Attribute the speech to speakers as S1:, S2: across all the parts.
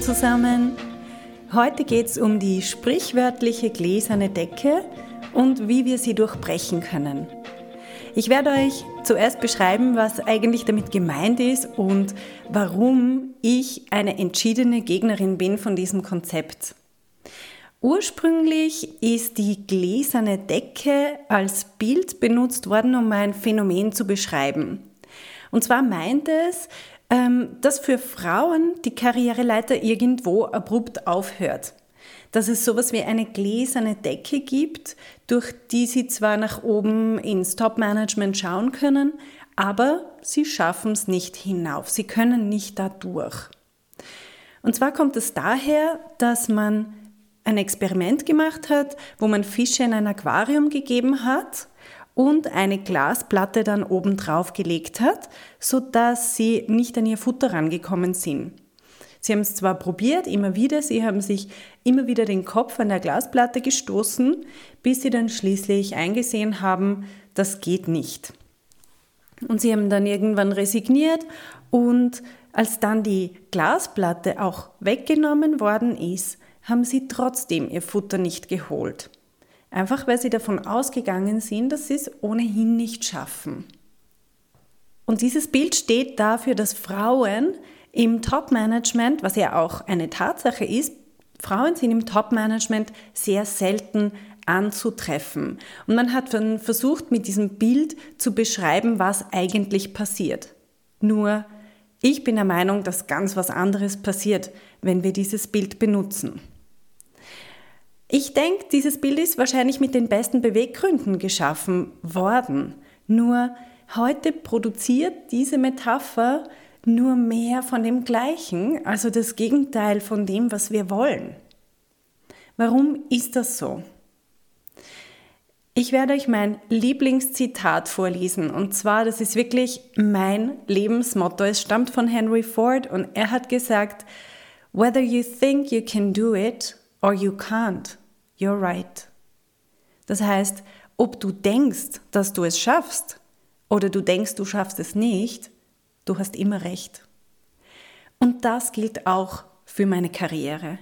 S1: Zusammen! Heute geht es um die sprichwörtliche gläserne Decke und wie wir sie durchbrechen können. Ich werde euch zuerst beschreiben, was eigentlich damit gemeint ist und warum ich eine entschiedene Gegnerin bin von diesem Konzept. Ursprünglich ist die gläserne Decke als Bild benutzt worden, um ein Phänomen zu beschreiben. Und zwar meint es, dass für Frauen die Karriereleiter irgendwo abrupt aufhört dass es sowas wie eine gläserne Decke gibt, durch die sie zwar nach oben ins Top-Management schauen können, aber sie schaffen es nicht hinauf. Sie können nicht da durch. Und zwar kommt es daher, dass man ein Experiment gemacht hat, wo man Fische in ein Aquarium gegeben hat und eine Glasplatte dann oben drauf gelegt hat, sodass sie nicht an ihr Futter rangekommen sind. Sie haben es zwar probiert, immer wieder, sie haben sich immer wieder den Kopf an der Glasplatte gestoßen, bis sie dann schließlich eingesehen haben, das geht nicht. Und sie haben dann irgendwann resigniert und als dann die Glasplatte auch weggenommen worden ist, haben sie trotzdem ihr Futter nicht geholt. Einfach weil sie davon ausgegangen sind, dass sie es ohnehin nicht schaffen. Und dieses Bild steht dafür, dass Frauen im Top-Management, was ja auch eine Tatsache ist, Frauen sind im Top-Management sehr selten anzutreffen. Und man hat versucht, mit diesem Bild zu beschreiben, was eigentlich passiert. Nur, ich bin der Meinung, dass ganz was anderes passiert, wenn wir dieses Bild benutzen. Ich denke, dieses Bild ist wahrscheinlich mit den besten Beweggründen geschaffen worden. Nur heute produziert diese Metapher nur mehr von dem Gleichen, also das Gegenteil von dem, was wir wollen. Warum ist das so? Ich werde euch mein Lieblingszitat vorlesen und zwar, das ist wirklich mein Lebensmotto. Es stammt von Henry Ford und er hat gesagt, Whether you think you can do it or you can't, you're right. Das heißt, ob du denkst, dass du es schaffst oder du denkst, du schaffst es nicht, Du hast immer recht. Und das gilt auch für meine Karriere.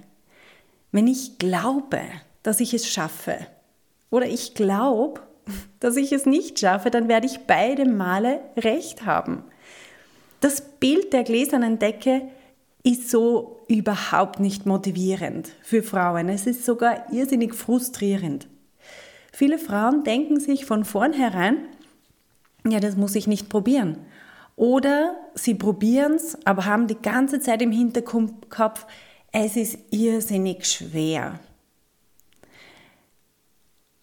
S1: Wenn ich glaube, dass ich es schaffe oder ich glaube, dass ich es nicht schaffe, dann werde ich beide Male recht haben. Das Bild der gläsernen Decke ist so überhaupt nicht motivierend für Frauen. Es ist sogar irrsinnig frustrierend. Viele Frauen denken sich von vornherein, ja, das muss ich nicht probieren. Oder sie probieren es, aber haben die ganze Zeit im Hinterkopf, es ist irrsinnig schwer.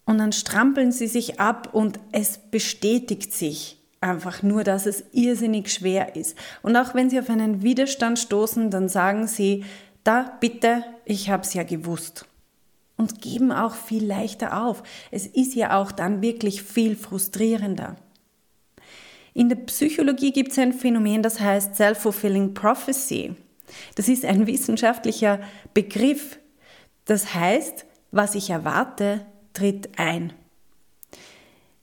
S1: Und dann strampeln sie sich ab und es bestätigt sich einfach nur, dass es irrsinnig schwer ist. Und auch wenn sie auf einen Widerstand stoßen, dann sagen sie, da bitte, ich habe es ja gewusst. Und geben auch viel leichter auf. Es ist ja auch dann wirklich viel frustrierender. In der Psychologie gibt es ein Phänomen, das heißt Self-Fulfilling Prophecy. Das ist ein wissenschaftlicher Begriff. Das heißt, was ich erwarte, tritt ein.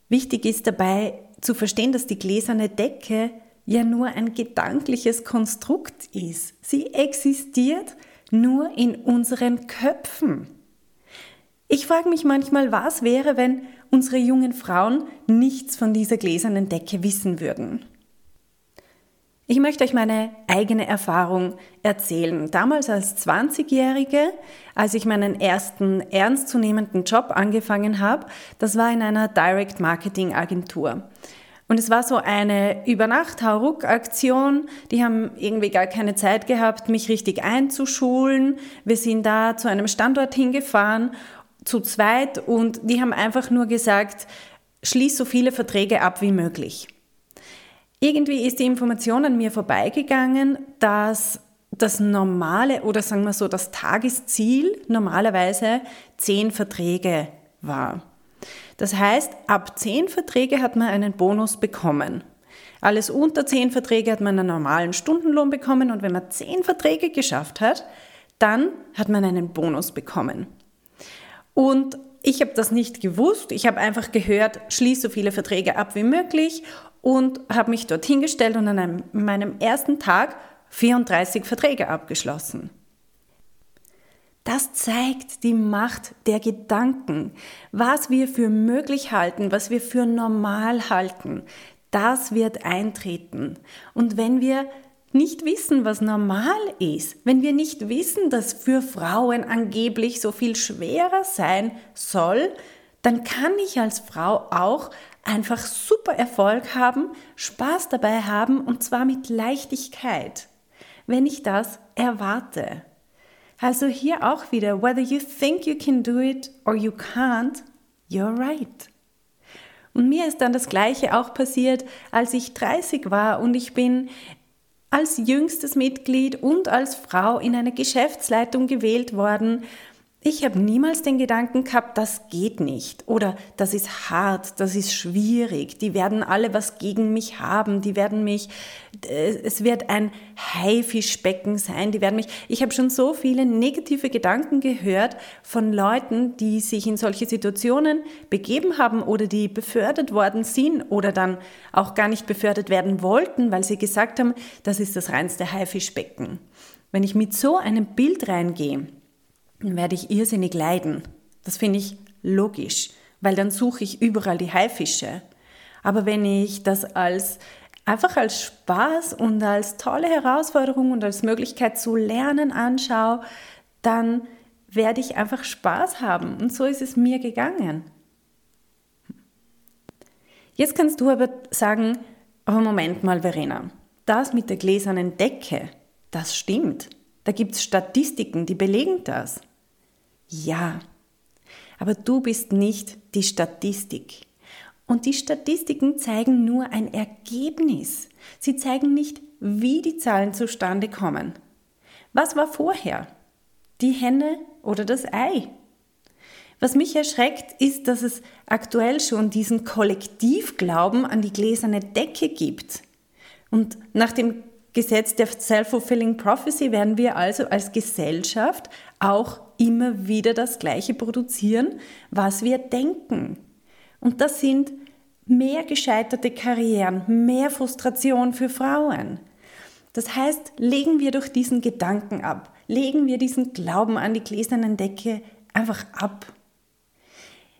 S1: Wichtig ist dabei zu verstehen, dass die gläserne Decke ja nur ein gedankliches Konstrukt ist. Sie existiert nur in unseren Köpfen. Ich frage mich manchmal, was wäre, wenn unsere jungen Frauen nichts von dieser gläsernen Decke wissen würden. Ich möchte euch meine eigene Erfahrung erzählen. Damals als 20-Jährige, als ich meinen ersten ernstzunehmenden Job angefangen habe, das war in einer Direct Marketing Agentur. Und es war so eine Übernacht-Hauruck-Aktion. Die haben irgendwie gar keine Zeit gehabt, mich richtig einzuschulen. Wir sind da zu einem Standort hingefahren zu zweit und die haben einfach nur gesagt, schließ so viele Verträge ab wie möglich. Irgendwie ist die Information an mir vorbeigegangen, dass das normale oder sagen wir so das Tagesziel normalerweise zehn Verträge war. Das heißt, ab zehn Verträge hat man einen Bonus bekommen. Alles unter zehn Verträge hat man einen normalen Stundenlohn bekommen und wenn man zehn Verträge geschafft hat, dann hat man einen Bonus bekommen. Und ich habe das nicht gewusst. Ich habe einfach gehört, schließ so viele Verträge ab wie möglich und habe mich dorthin gestellt und an einem, meinem ersten Tag 34 Verträge abgeschlossen. Das zeigt die Macht der Gedanken, was wir für möglich halten, was wir für normal halten. Das wird eintreten. Und wenn wir nicht wissen, was normal ist, wenn wir nicht wissen, dass für Frauen angeblich so viel schwerer sein soll, dann kann ich als Frau auch einfach super Erfolg haben, Spaß dabei haben und zwar mit Leichtigkeit, wenn ich das erwarte. Also hier auch wieder, whether you think you can do it or you can't, you're right. Und mir ist dann das Gleiche auch passiert, als ich 30 war und ich bin als jüngstes Mitglied und als Frau in eine Geschäftsleitung gewählt worden ich habe niemals den Gedanken gehabt, das geht nicht. Oder das ist hart, das ist schwierig, die werden alle was gegen mich haben, die werden mich, äh, es wird ein Haifischbecken sein, die werden mich, ich habe schon so viele negative Gedanken gehört von Leuten, die sich in solche Situationen begeben haben oder die befördert worden sind oder dann auch gar nicht befördert werden wollten, weil sie gesagt haben, das ist das reinste Haifischbecken. Wenn ich mit so einem Bild reingehe, dann werde ich irrsinnig leiden. Das finde ich logisch, weil dann suche ich überall die Haifische. Aber wenn ich das als einfach als Spaß und als tolle Herausforderung und als Möglichkeit zu lernen anschaue, dann werde ich einfach Spaß haben. Und so ist es mir gegangen. Jetzt kannst du aber sagen, aber Moment mal, Verena, das mit der gläsernen Decke, das stimmt. Da gibt es Statistiken, die belegen das. Ja, aber du bist nicht die Statistik. Und die Statistiken zeigen nur ein Ergebnis. Sie zeigen nicht, wie die Zahlen zustande kommen. Was war vorher? Die Henne oder das Ei? Was mich erschreckt, ist, dass es aktuell schon diesen Kollektivglauben an die gläserne Decke gibt. Und nach dem Gesetz der Self-Fulfilling Prophecy werden wir also als Gesellschaft auch immer wieder das Gleiche produzieren, was wir denken. Und das sind mehr gescheiterte Karrieren, mehr Frustration für Frauen. Das heißt, legen wir durch diesen Gedanken ab, legen wir diesen Glauben an die gläsernen Decke einfach ab.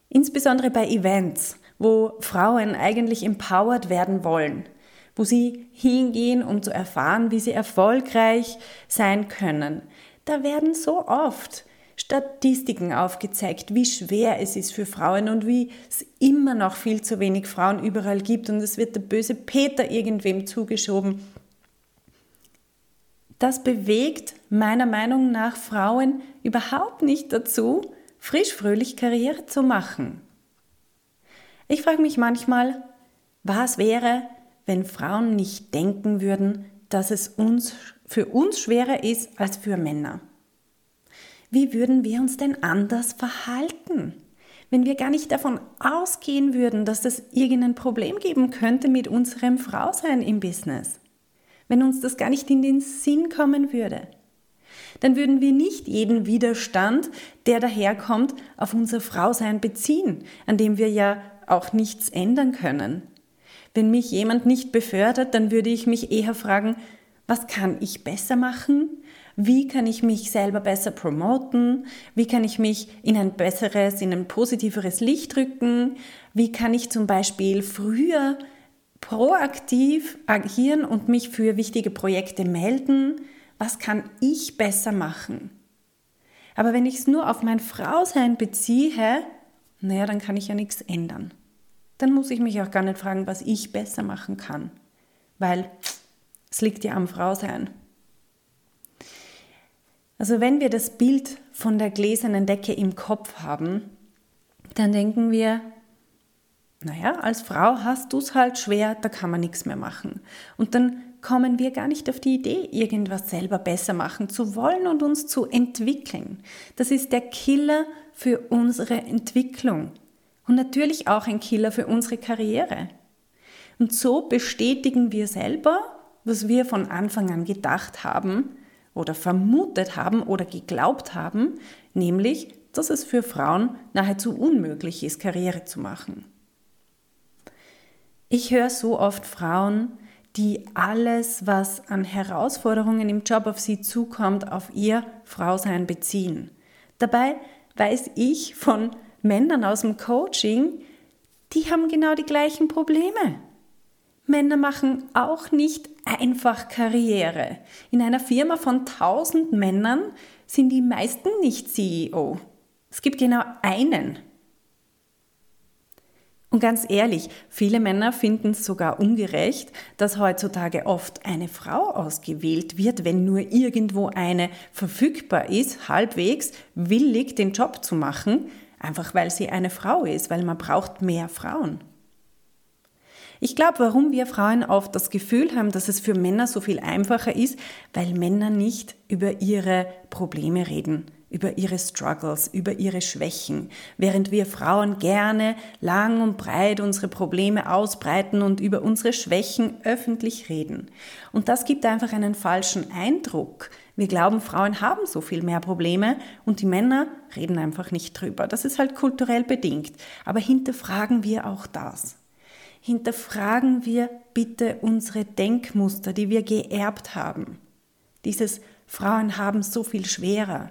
S1: Insbesondere bei Events, wo Frauen eigentlich empowered werden wollen, wo sie hingehen, um zu erfahren, wie sie erfolgreich sein können. Da werden so oft Statistiken aufgezeigt, wie schwer es ist für Frauen und wie es immer noch viel zu wenig Frauen überall gibt und es wird der böse Peter irgendwem zugeschoben. Das bewegt meiner Meinung nach Frauen überhaupt nicht dazu, frisch fröhlich Karriere zu machen. Ich frage mich manchmal, was wäre, wenn Frauen nicht denken würden, dass es uns für uns schwerer ist als für Männer. Wie würden wir uns denn anders verhalten? Wenn wir gar nicht davon ausgehen würden, dass es irgendein Problem geben könnte mit unserem Frausein im Business. Wenn uns das gar nicht in den Sinn kommen würde. Dann würden wir nicht jeden Widerstand, der daherkommt, auf unser Frausein beziehen, an dem wir ja auch nichts ändern können. Wenn mich jemand nicht befördert, dann würde ich mich eher fragen, was kann ich besser machen? Wie kann ich mich selber besser promoten? Wie kann ich mich in ein besseres, in ein positiveres Licht rücken? Wie kann ich zum Beispiel früher proaktiv agieren und mich für wichtige Projekte melden? Was kann ich besser machen? Aber wenn ich es nur auf mein Frausein beziehe, naja, dann kann ich ja nichts ändern dann muss ich mich auch gar nicht fragen, was ich besser machen kann, weil es liegt ja am Frausein. Also wenn wir das Bild von der gläsernen Decke im Kopf haben, dann denken wir, naja, als Frau hast du es halt schwer, da kann man nichts mehr machen. Und dann kommen wir gar nicht auf die Idee, irgendwas selber besser machen zu wollen und uns zu entwickeln. Das ist der Killer für unsere Entwicklung und natürlich auch ein Killer für unsere Karriere. Und so bestätigen wir selber, was wir von Anfang an gedacht haben oder vermutet haben oder geglaubt haben, nämlich, dass es für Frauen nahezu unmöglich ist, Karriere zu machen. Ich höre so oft Frauen, die alles, was an Herausforderungen im Job auf sie zukommt, auf ihr Frausein beziehen. Dabei weiß ich von Männern aus dem Coaching, die haben genau die gleichen Probleme. Männer machen auch nicht einfach Karriere. In einer Firma von 1000 Männern sind die meisten nicht CEO. Es gibt genau einen. Und ganz ehrlich, viele Männer finden es sogar ungerecht, dass heutzutage oft eine Frau ausgewählt wird, wenn nur irgendwo eine verfügbar ist, halbwegs willig den Job zu machen, einfach weil sie eine Frau ist, weil man braucht mehr Frauen. Ich glaube, warum wir Frauen oft das Gefühl haben, dass es für Männer so viel einfacher ist, weil Männer nicht über ihre Probleme reden, über ihre Struggles, über ihre Schwächen, während wir Frauen gerne lang und breit unsere Probleme ausbreiten und über unsere Schwächen öffentlich reden. Und das gibt einfach einen falschen Eindruck. Wir glauben, Frauen haben so viel mehr Probleme und die Männer reden einfach nicht drüber. Das ist halt kulturell bedingt. Aber hinterfragen wir auch das hinterfragen wir bitte unsere Denkmuster, die wir geerbt haben. Dieses Frauen haben so viel schwerer.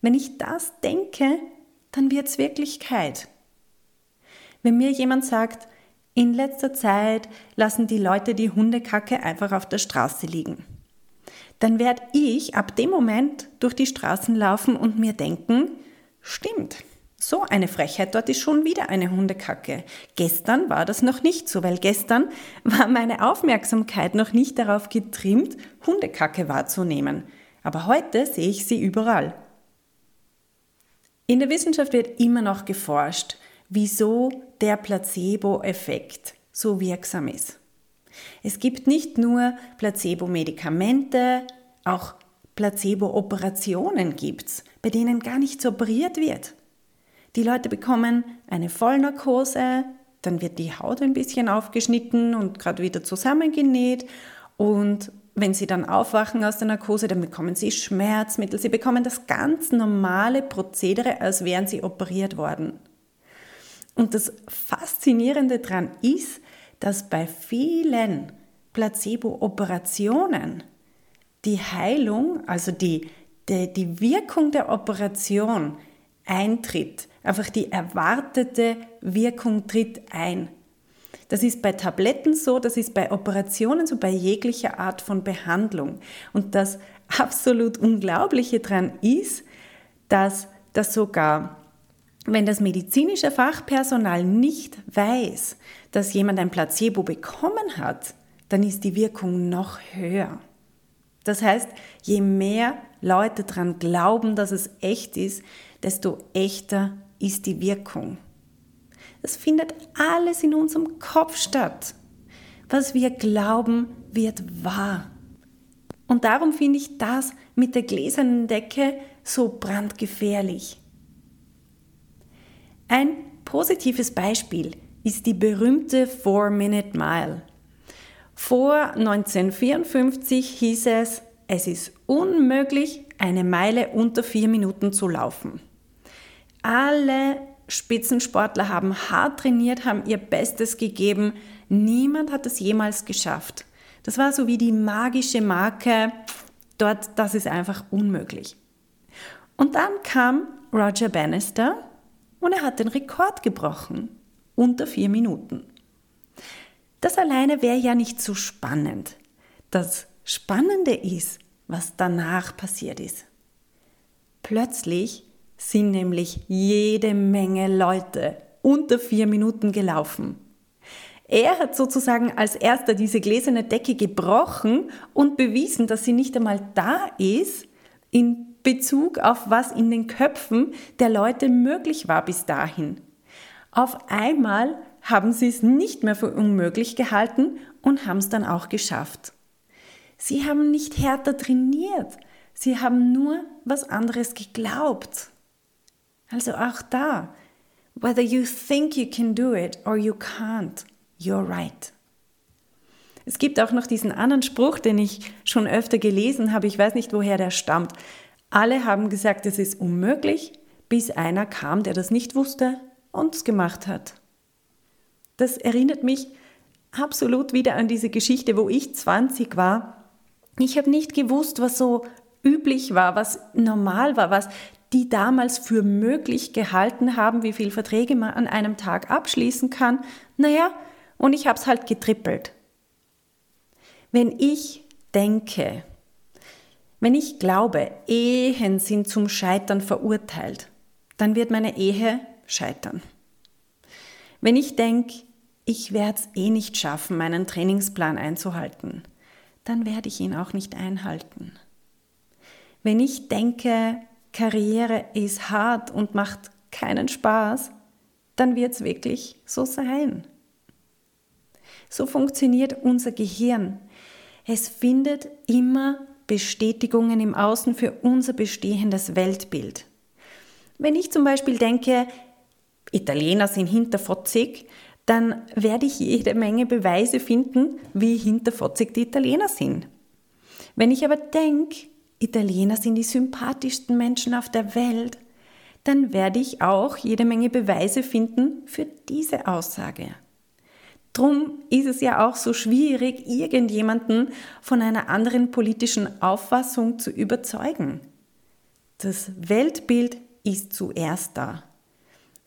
S1: Wenn ich das denke, dann wird es Wirklichkeit. Wenn mir jemand sagt, in letzter Zeit lassen die Leute die Hundekacke einfach auf der Straße liegen, dann werde ich ab dem Moment durch die Straßen laufen und mir denken, stimmt, so eine Frechheit, dort ist schon wieder eine Hundekacke. Gestern war das noch nicht so, weil gestern war meine Aufmerksamkeit noch nicht darauf getrimmt, Hundekacke wahrzunehmen. Aber heute sehe ich sie überall. In der Wissenschaft wird immer noch geforscht, wieso der Placebo-Effekt so wirksam ist. Es gibt nicht nur Placebo-Medikamente, auch Placebo-Operationen gibt's, bei denen gar nicht so operiert wird. Die Leute bekommen eine Vollnarkose, dann wird die Haut ein bisschen aufgeschnitten und gerade wieder zusammengenäht und wenn sie dann aufwachen aus der Narkose, dann bekommen sie Schmerzmittel. Sie bekommen das ganz normale Prozedere, als wären sie operiert worden. Und das Faszinierende daran ist, dass bei vielen Placebo-Operationen die Heilung, also die, die, die Wirkung der Operation eintritt. Einfach die erwartete Wirkung tritt ein. Das ist bei Tabletten so, das ist bei Operationen so, bei jeglicher Art von Behandlung. Und das absolut Unglaubliche daran ist, dass das sogar, wenn das medizinische Fachpersonal nicht weiß, dass jemand ein Placebo bekommen hat, dann ist die Wirkung noch höher. Das heißt, je mehr Leute daran glauben, dass es echt ist, desto echter ist die Wirkung. Es findet alles in unserem Kopf statt. Was wir glauben, wird wahr. Und darum finde ich das mit der gläsernen Decke so brandgefährlich. Ein positives Beispiel ist die berühmte Four-Minute Mile. Vor 1954 hieß es, es ist unmöglich, eine Meile unter vier Minuten zu laufen. Alle Spitzensportler haben hart trainiert, haben ihr Bestes gegeben. Niemand hat es jemals geschafft. Das war so wie die magische Marke, dort, das ist einfach unmöglich. Und dann kam Roger Bannister und er hat den Rekord gebrochen. Unter vier Minuten. Das alleine wäre ja nicht so spannend. Das Spannende ist, was danach passiert ist. Plötzlich sind nämlich jede Menge Leute unter vier Minuten gelaufen. Er hat sozusagen als erster diese gläserne Decke gebrochen und bewiesen, dass sie nicht einmal da ist in Bezug auf was in den Köpfen der Leute möglich war bis dahin. Auf einmal haben sie es nicht mehr für unmöglich gehalten und haben es dann auch geschafft. Sie haben nicht härter trainiert, sie haben nur was anderes geglaubt. Also auch da, whether you think you can do it or you can't, you're right. Es gibt auch noch diesen anderen Spruch, den ich schon öfter gelesen habe, ich weiß nicht, woher der stammt. Alle haben gesagt, es ist unmöglich, bis einer kam, der das nicht wusste und es gemacht hat. Das erinnert mich absolut wieder an diese Geschichte, wo ich 20 war. Ich habe nicht gewusst, was so üblich war, was normal war, was die damals für möglich gehalten haben, wie viele Verträge man an einem Tag abschließen kann. Naja, und ich habe es halt getrippelt. Wenn ich denke, wenn ich glaube, Ehen sind zum Scheitern verurteilt, dann wird meine Ehe scheitern. Wenn ich denke, ich werde es eh nicht schaffen, meinen Trainingsplan einzuhalten, dann werde ich ihn auch nicht einhalten. Wenn ich denke, Karriere ist hart und macht keinen Spaß, dann wird es wirklich so sein. So funktioniert unser Gehirn. Es findet immer Bestätigungen im Außen für unser bestehendes Weltbild. Wenn ich zum Beispiel denke, Italiener sind hinterfotzig, dann werde ich jede Menge Beweise finden, wie hinterfotzig die Italiener sind. Wenn ich aber denke, Italiener sind die sympathischsten Menschen auf der Welt, dann werde ich auch jede Menge Beweise finden für diese Aussage. Drum ist es ja auch so schwierig, irgendjemanden von einer anderen politischen Auffassung zu überzeugen. Das Weltbild ist zuerst da.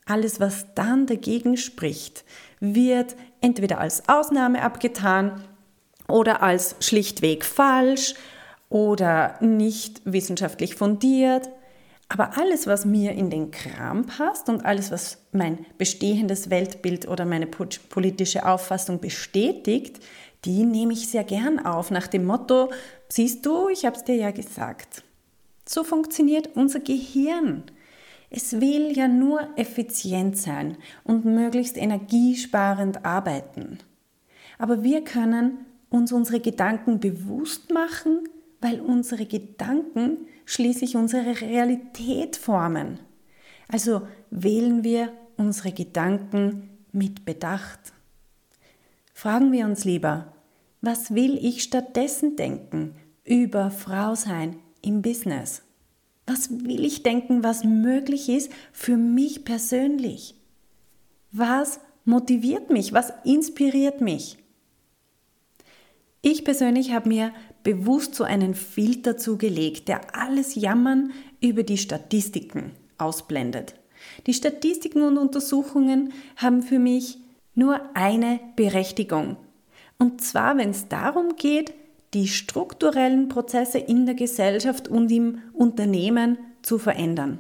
S1: Alles, was dann dagegen spricht, wird entweder als Ausnahme abgetan oder als schlichtweg falsch oder nicht wissenschaftlich fundiert. Aber alles, was mir in den Kram passt und alles, was mein bestehendes Weltbild oder meine politische Auffassung bestätigt, die nehme ich sehr gern auf nach dem Motto, siehst du, ich habe es dir ja gesagt. So funktioniert unser Gehirn. Es will ja nur effizient sein und möglichst energiesparend arbeiten. Aber wir können uns unsere Gedanken bewusst machen, weil unsere Gedanken schließlich unsere Realität formen. Also wählen wir unsere Gedanken mit Bedacht. Fragen wir uns lieber, was will ich stattdessen denken über Frau sein im Business? Was will ich denken, was möglich ist für mich persönlich? Was motiviert mich? Was inspiriert mich? Ich persönlich habe mir bewusst so einen Filter zugelegt, der alles Jammern über die Statistiken ausblendet. Die Statistiken und Untersuchungen haben für mich nur eine Berechtigung. Und zwar, wenn es darum geht, die strukturellen Prozesse in der Gesellschaft und im Unternehmen zu verändern.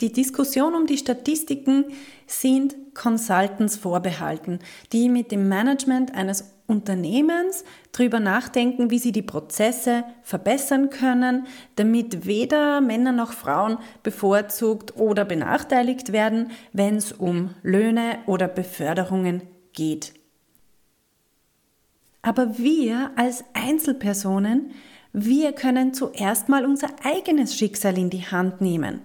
S1: Die Diskussion um die Statistiken sind Consultants vorbehalten, die mit dem Management eines Unternehmens darüber nachdenken, wie sie die Prozesse verbessern können, damit weder Männer noch Frauen bevorzugt oder benachteiligt werden, wenn es um Löhne oder Beförderungen geht. Aber wir als Einzelpersonen, wir können zuerst mal unser eigenes Schicksal in die Hand nehmen.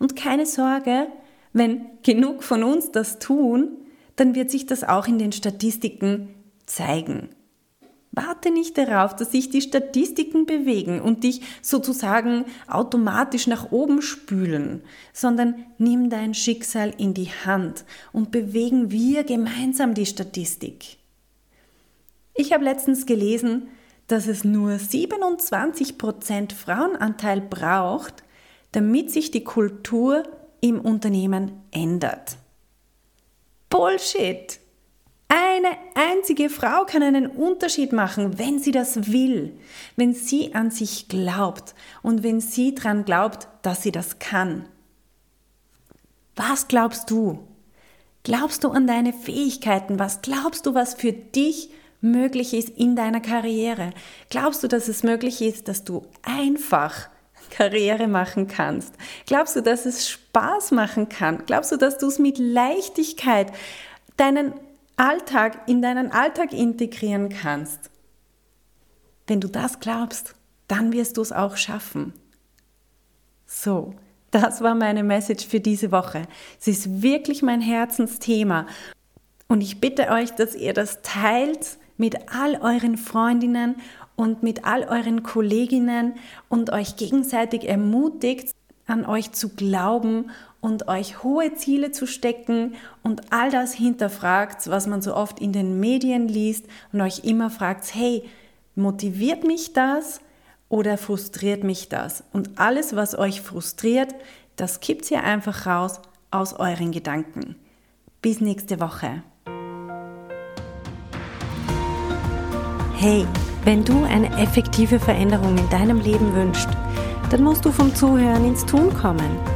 S1: Und keine Sorge, wenn genug von uns das tun, dann wird sich das auch in den Statistiken zeigen. Warte nicht darauf, dass sich die Statistiken bewegen und dich sozusagen automatisch nach oben spülen, sondern nimm dein Schicksal in die Hand und bewegen wir gemeinsam die Statistik. Ich habe letztens gelesen, dass es nur 27% Frauenanteil braucht, damit sich die Kultur im Unternehmen ändert. Bullshit! Eine einzige Frau kann einen Unterschied machen, wenn sie das will, wenn sie an sich glaubt und wenn sie daran glaubt, dass sie das kann. Was glaubst du? Glaubst du an deine Fähigkeiten? Was glaubst du, was für dich möglich ist in deiner Karriere? Glaubst du, dass es möglich ist, dass du einfach Karriere machen kannst? Glaubst du, dass es Spaß machen kann? Glaubst du, dass du es mit Leichtigkeit deinen Alltag in deinen Alltag integrieren kannst? Wenn du das glaubst, dann wirst du es auch schaffen. So, das war meine Message für diese Woche. Es ist wirklich mein Herzensthema. Und ich bitte euch, dass ihr das teilt mit all euren Freundinnen und mit all euren Kolleginnen und euch gegenseitig ermutigt, an euch zu glauben und euch hohe Ziele zu stecken und all das hinterfragt, was man so oft in den Medien liest und euch immer fragt, hey, motiviert mich das oder frustriert mich das? Und alles, was euch frustriert, das kippt ihr einfach raus aus euren Gedanken. Bis nächste Woche. Hey, wenn du eine effektive Veränderung in deinem Leben wünschst, dann musst du vom Zuhören ins Tun kommen.